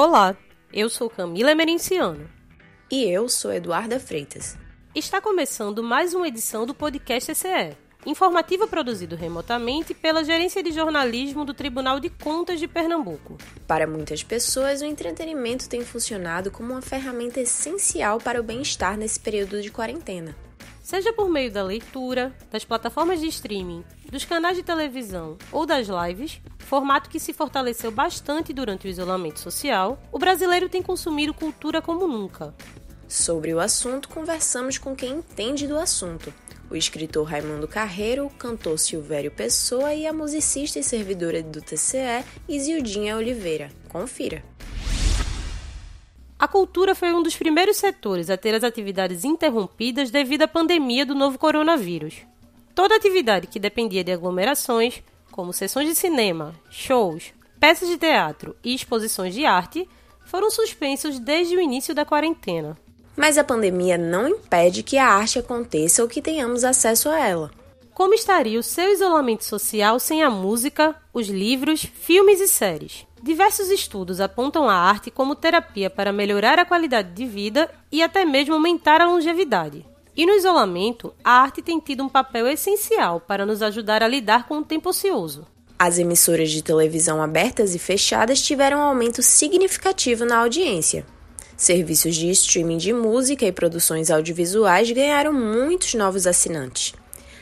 Olá, eu sou Camila Emerenciano. E eu sou Eduarda Freitas. Está começando mais uma edição do podcast ECE, informativo produzido remotamente pela Gerência de Jornalismo do Tribunal de Contas de Pernambuco. Para muitas pessoas, o entretenimento tem funcionado como uma ferramenta essencial para o bem-estar nesse período de quarentena. Seja por meio da leitura, das plataformas de streaming, dos canais de televisão ou das lives, formato que se fortaleceu bastante durante o isolamento social, o brasileiro tem consumido cultura como nunca. Sobre o assunto, conversamos com quem entende do assunto. O escritor Raimundo Carreiro, o cantor Silvério Pessoa e a musicista e servidora do TCE, Isildinha Oliveira. Confira! A cultura foi um dos primeiros setores a ter as atividades interrompidas devido à pandemia do novo coronavírus. Toda atividade que dependia de aglomerações, como sessões de cinema, shows, peças de teatro e exposições de arte, foram suspensos desde o início da quarentena. Mas a pandemia não impede que a arte aconteça ou que tenhamos acesso a ela. Como estaria o seu isolamento social sem a música, os livros, filmes e séries? Diversos estudos apontam a arte como terapia para melhorar a qualidade de vida e até mesmo aumentar a longevidade. E no isolamento, a arte tem tido um papel essencial para nos ajudar a lidar com o tempo ocioso. As emissoras de televisão abertas e fechadas tiveram um aumento significativo na audiência. Serviços de streaming de música e produções audiovisuais ganharam muitos novos assinantes.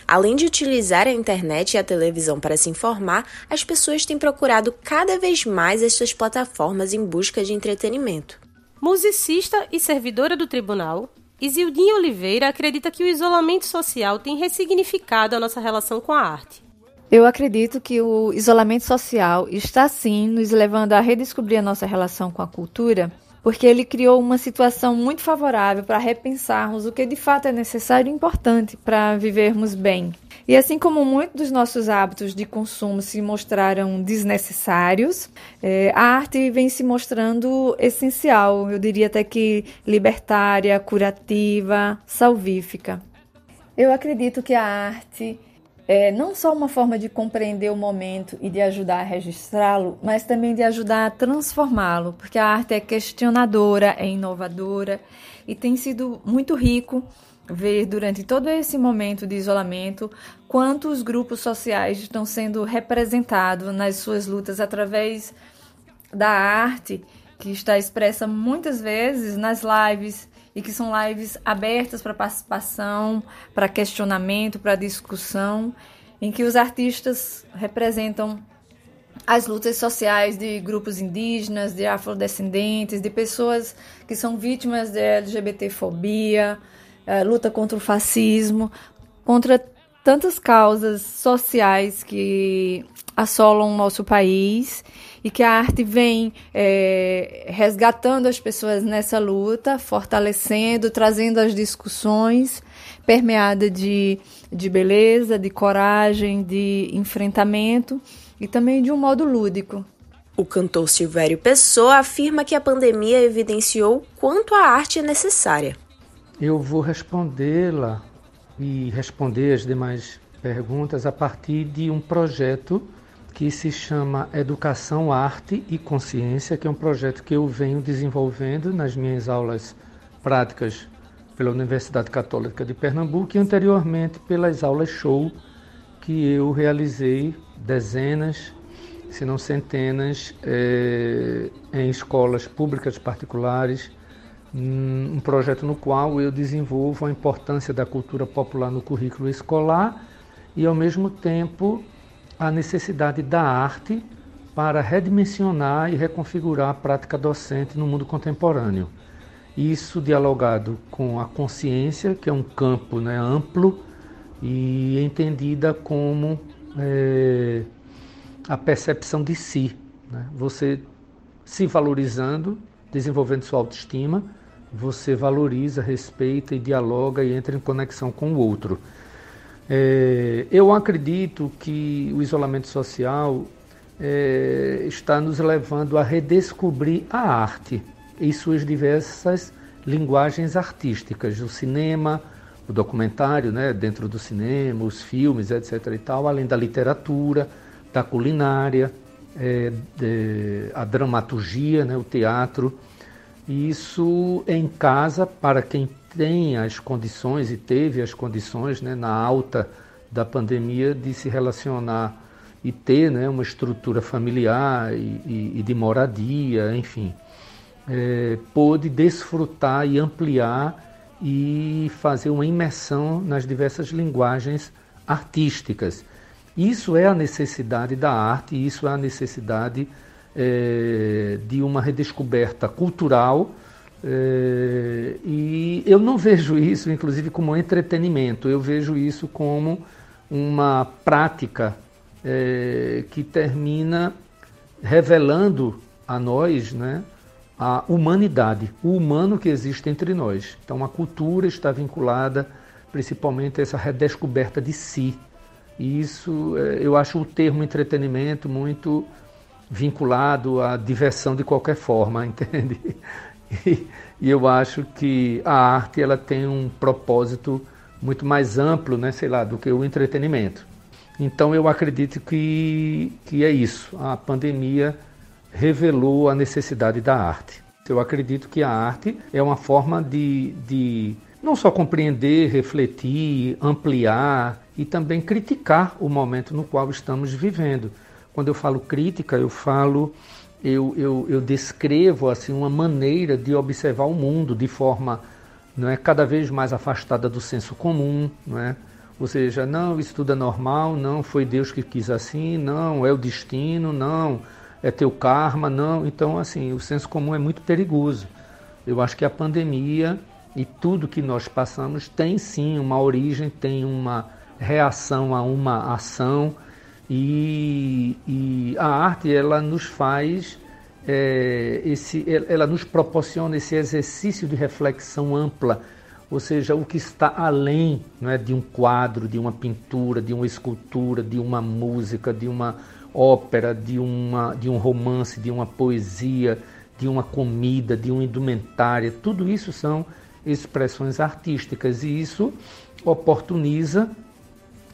Além de utilizar a internet e a televisão para se informar, as pessoas têm procurado cada vez mais estas plataformas em busca de entretenimento. Musicista e servidora do tribunal, Isildinha Oliveira acredita que o isolamento social tem ressignificado a nossa relação com a arte. Eu acredito que o isolamento social está sim nos levando a redescobrir a nossa relação com a cultura porque ele criou uma situação muito favorável para repensarmos o que de fato é necessário e importante para vivermos bem. E assim como muitos dos nossos hábitos de consumo se mostraram desnecessários, é, a arte vem se mostrando essencial, eu diria até que libertária, curativa, salvífica. Eu acredito que a arte é não só uma forma de compreender o momento e de ajudar a registrá-lo, mas também de ajudar a transformá-lo, porque a arte é questionadora, é inovadora e tem sido muito rico ver durante todo esse momento de isolamento quantos grupos sociais estão sendo representados nas suas lutas através da arte que está expressa muitas vezes nas lives e que são lives abertas para participação, para questionamento, para discussão, em que os artistas representam as lutas sociais de grupos indígenas, de afrodescendentes, de pessoas que são vítimas de LGBTfobia, eh, luta contra o fascismo, contra tantas causas sociais que assolam o nosso país e que a arte vem é, resgatando as pessoas nessa luta, fortalecendo, trazendo as discussões permeada de, de beleza, de coragem, de enfrentamento e também de um modo lúdico. O cantor Silvério Pessoa afirma que a pandemia evidenciou quanto a arte é necessária. Eu vou respondê-la e responder as demais perguntas a partir de um projeto que se chama Educação, Arte e Consciência, que é um projeto que eu venho desenvolvendo nas minhas aulas práticas pela Universidade Católica de Pernambuco e anteriormente pelas aulas show que eu realizei dezenas, se não centenas, é, em escolas públicas particulares, um projeto no qual eu desenvolvo a importância da cultura popular no currículo escolar e, ao mesmo tempo, a necessidade da arte para redimensionar e reconfigurar a prática docente no mundo contemporâneo. Isso dialogado com a consciência, que é um campo né, amplo e entendida como é, a percepção de si. Né? Você se valorizando, desenvolvendo sua autoestima, você valoriza, respeita e dialoga e entra em conexão com o outro. É, eu acredito que o isolamento social é, está nos levando a redescobrir a arte e suas diversas linguagens artísticas, o cinema, o documentário, né, dentro do cinema, os filmes, etc. e tal, além da literatura, da culinária, é, de, a dramaturgia, né, o teatro. Isso em casa, para quem tem as condições e teve as condições né, na alta da pandemia de se relacionar e ter né, uma estrutura familiar e, e, e de moradia, enfim, é, pôde desfrutar e ampliar e fazer uma imersão nas diversas linguagens artísticas. Isso é a necessidade da arte, isso é a necessidade é, de uma redescoberta cultural. É, eu não vejo isso, inclusive, como entretenimento, eu vejo isso como uma prática é, que termina revelando a nós né, a humanidade, o humano que existe entre nós. Então a cultura está vinculada principalmente a essa redescoberta de si. E isso é, eu acho o termo entretenimento muito vinculado à diversão de qualquer forma, entende? E, eu acho que a arte ela tem um propósito muito mais amplo, né, sei lá, do que o entretenimento. Então eu acredito que, que é isso. A pandemia revelou a necessidade da arte. Eu acredito que a arte é uma forma de, de não só compreender, refletir, ampliar e também criticar o momento no qual estamos vivendo. Quando eu falo crítica, eu falo, eu, eu, eu descrevo assim uma maneira de observar o mundo de forma não é cada vez mais afastada do senso comum, não é? Ou seja, não, isso tudo é normal, não, foi Deus que quis assim, não, é o destino, não, é teu karma, não. Então, assim, o senso comum é muito perigoso. Eu acho que a pandemia e tudo que nós passamos tem sim uma origem, tem uma reação a uma ação e, e a arte ela nos faz é, esse, ela nos proporciona esse exercício de reflexão ampla, ou seja, o que está além não é, de um quadro, de uma pintura, de uma escultura, de uma música, de uma ópera, de, uma, de um romance, de uma poesia, de uma comida, de uma indumentária, tudo isso são expressões artísticas e isso oportuniza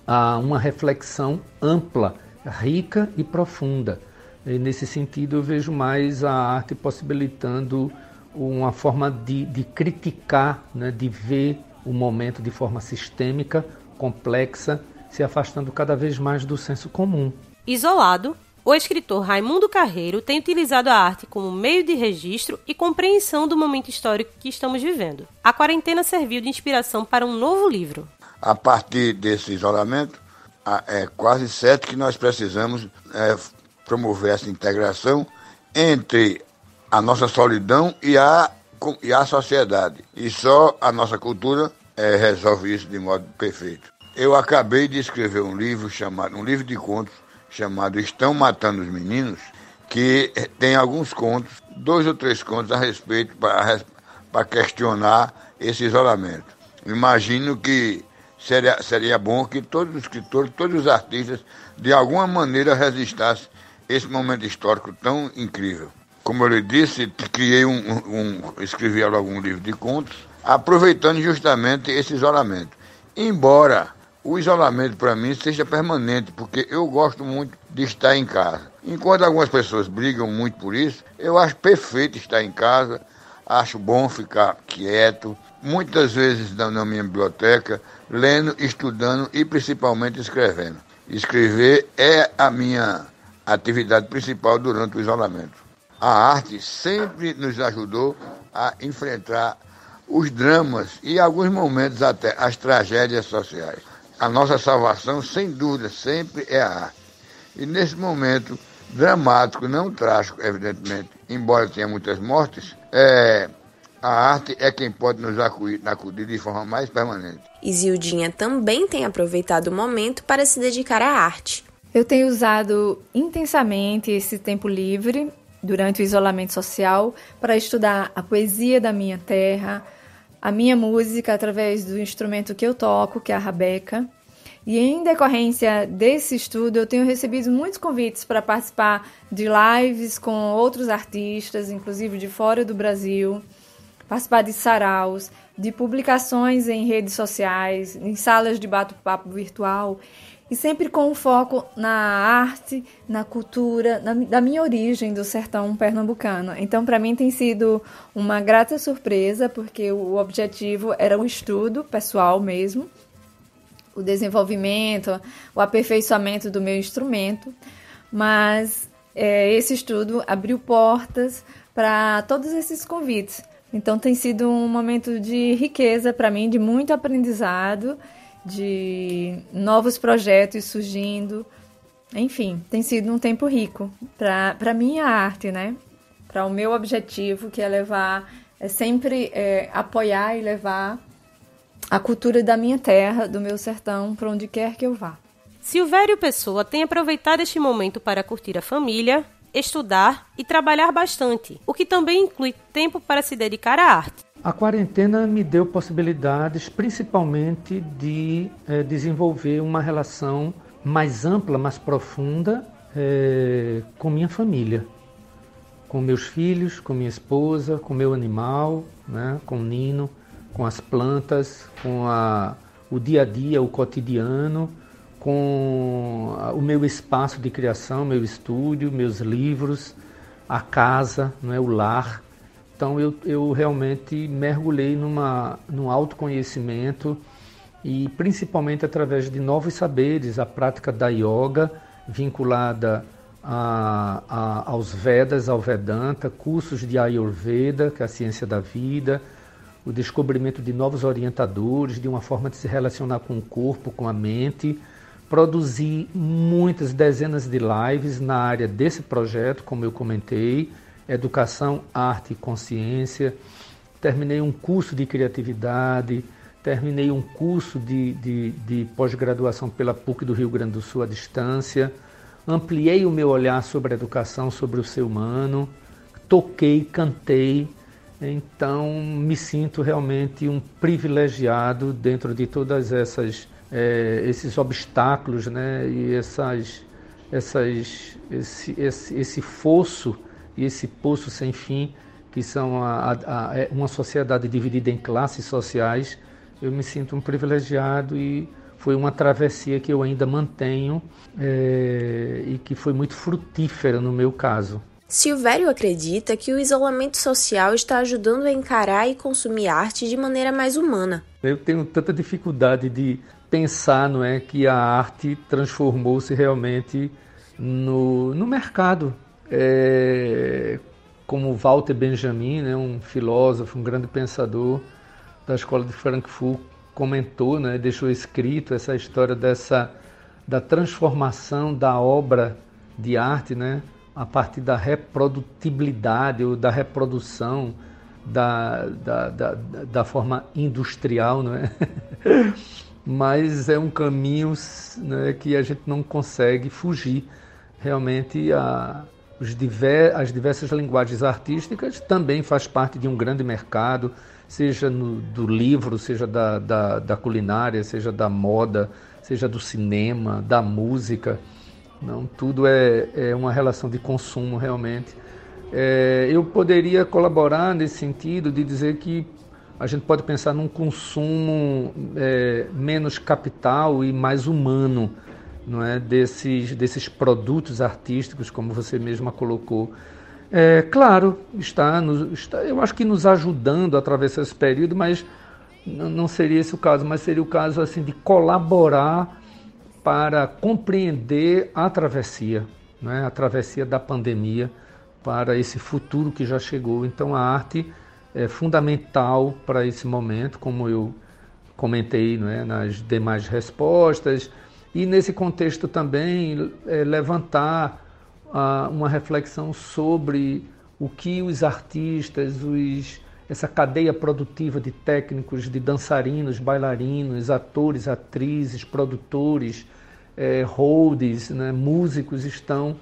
a uma reflexão ampla, rica e profunda. E nesse sentido, eu vejo mais a arte possibilitando uma forma de, de criticar, né, de ver o momento de forma sistêmica, complexa, se afastando cada vez mais do senso comum. Isolado, o escritor Raimundo Carreiro tem utilizado a arte como meio de registro e compreensão do momento histórico que estamos vivendo. A quarentena serviu de inspiração para um novo livro. A partir desse isolamento, é quase certo que nós precisamos é, promover essa integração entre a nossa solidão e a, e a sociedade. E só a nossa cultura é, resolve isso de modo perfeito. Eu acabei de escrever um livro chamado, um livro de contos chamado Estão Matando os Meninos, que tem alguns contos, dois ou três contos a respeito para questionar esse isolamento. Imagino que seria, seria bom que todos os escritores, todos os artistas, de alguma maneira resistassem esse momento histórico tão incrível. Como eu lhe disse, criei um, um escrevi algum livro de contos, aproveitando justamente esse isolamento. Embora o isolamento para mim seja permanente, porque eu gosto muito de estar em casa. Enquanto algumas pessoas brigam muito por isso, eu acho perfeito estar em casa, acho bom ficar quieto, muitas vezes na minha biblioteca, lendo, estudando e principalmente escrevendo. Escrever é a minha atividade principal durante o isolamento. A arte sempre nos ajudou a enfrentar os dramas e, em alguns momentos, até as tragédias sociais a nossa salvação, sem dúvida, sempre é a arte. E nesse momento dramático, não trágico, evidentemente, embora tenha muitas mortes, é, a arte é quem pode nos acudir, acudir de forma mais permanente. Isildinha também tem aproveitado o momento para se dedicar à arte. Eu tenho usado intensamente esse tempo livre durante o isolamento social para estudar a poesia da minha terra, a minha música através do instrumento que eu toco, que é a rabeca. E em decorrência desse estudo, eu tenho recebido muitos convites para participar de lives com outros artistas, inclusive de fora do Brasil, participar de saraus, de publicações em redes sociais, em salas de bate-papo virtual. e sempre com um foco na arte, na cultura, na, da minha origem do sertão pernambucano. Então, para mim tem sido uma grata surpresa, porque o objetivo era o estudo pessoal mesmo, o desenvolvimento, o aperfeiçoamento do meu instrumento, mas é, esse estudo abriu portas para todos esses convites. Então tem sido um momento de riqueza para mim, de muito aprendizado, de novos projetos surgindo. Enfim, tem sido um tempo rico para a minha arte, né? Para o meu objetivo, que é levar, é sempre é, apoiar e levar a cultura da minha terra, do meu sertão, para onde quer que eu vá. Silvério Pessoa tem aproveitado este momento para curtir a família, estudar e trabalhar bastante, o que também inclui tempo para se dedicar à arte. A quarentena me deu possibilidades, principalmente de é, desenvolver uma relação mais ampla, mais profunda é, com minha família, com meus filhos, com minha esposa, com meu animal, né, com o Nino, com as plantas, com a, o dia a dia, o cotidiano com o meu espaço de criação, meu estúdio, meus livros, a casa, não é, o lar. Então eu, eu realmente mergulhei numa, num autoconhecimento e principalmente através de novos saberes, a prática da yoga vinculada a, a, aos Vedas, ao Vedanta, cursos de Ayurveda, que é a ciência da vida, o descobrimento de novos orientadores, de uma forma de se relacionar com o corpo, com a mente, Produzi muitas dezenas de lives na área desse projeto, como eu comentei, educação, arte e consciência. Terminei um curso de criatividade, terminei um curso de, de, de pós-graduação pela PUC do Rio Grande do Sul à distância. Ampliei o meu olhar sobre a educação, sobre o ser humano. Toquei, cantei. Então, me sinto realmente um privilegiado dentro de todas essas é, esses obstáculos né, e essas, essas, esse, esse, esse fosso e esse poço sem fim que são a, a, a, é uma sociedade dividida em classes sociais, eu me sinto um privilegiado e foi uma travessia que eu ainda mantenho é, e que foi muito frutífera no meu caso. Silvério acredita que o isolamento social está ajudando a encarar e consumir arte de maneira mais humana. Eu tenho tanta dificuldade de pensar não é, que a arte transformou-se realmente no, no mercado. É, como Walter Benjamin, né, um filósofo, um grande pensador da escola de Frankfurt, comentou, né, deixou escrito essa história dessa da transformação da obra de arte, né, a partir da reprodutibilidade ou da reprodução da, da, da, da forma industrial, não é? mas é um caminho né, que a gente não consegue fugir. Realmente, a, diver, as diversas linguagens artísticas também faz parte de um grande mercado, seja no, do livro, seja da, da, da, culinária, seja da moda, seja do cinema, da música. Não, tudo é, é uma relação de consumo realmente. É, eu poderia colaborar nesse sentido de dizer que a gente pode pensar num consumo é, menos capital e mais humano não é? Desses desses produtos artísticos como você mesma colocou. É, claro está, nos, está eu acho que nos ajudando a atravessar esse período mas não seria esse o caso mas seria o caso assim de colaborar para compreender a travessia é? A travessia da pandemia para esse futuro que já chegou. Então a arte é fundamental para esse momento, como eu comentei é, nas demais respostas, e nesse contexto também é, levantar ah, uma reflexão sobre o que os artistas, os, essa cadeia produtiva de técnicos, de dançarinos, bailarinos, atores, atrizes, produtores, é, holds, né, músicos estão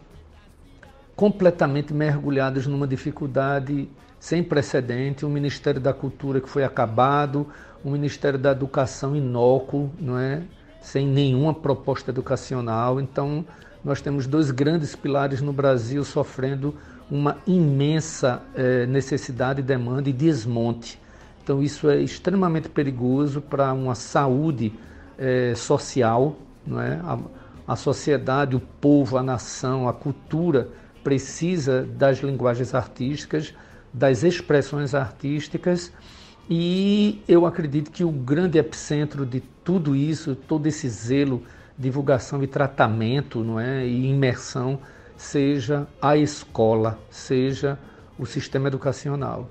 completamente mergulhados numa dificuldade sem precedente, um Ministério da Cultura que foi acabado, um Ministério da Educação inócuo, não é? sem nenhuma proposta educacional. Então, nós temos dois grandes pilares no Brasil sofrendo uma imensa eh, necessidade, demanda e desmonte. Então, isso é extremamente perigoso para uma saúde eh, social. Não é? a, a sociedade, o povo, a nação, a cultura precisa das linguagens artísticas, das expressões artísticas, e eu acredito que o grande epicentro de tudo isso, todo esse zelo, divulgação e tratamento, não é, e imersão, seja a escola, seja o sistema educacional.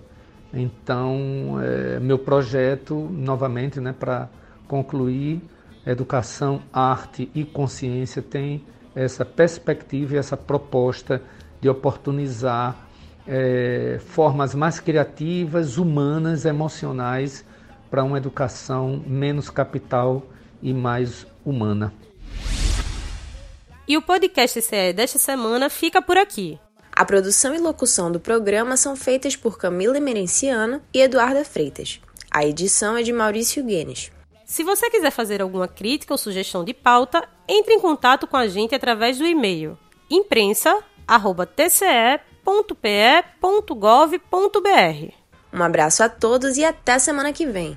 Então, é, meu projeto, novamente, né, para concluir, educação, arte e consciência tem essa perspectiva e essa proposta de oportunizar é, formas mais criativas, humanas, emocionais para uma educação menos capital e mais humana. E o podcast CE desta semana fica por aqui. A produção e locução do programa são feitas por Camila Merenciano e Eduarda Freitas. A edição é de Maurício Guenes. Se você quiser fazer alguma crítica ou sugestão de pauta, entre em contato com a gente através do e-mail imprensa@tce.pe.gov.br. Um abraço a todos e até semana que vem.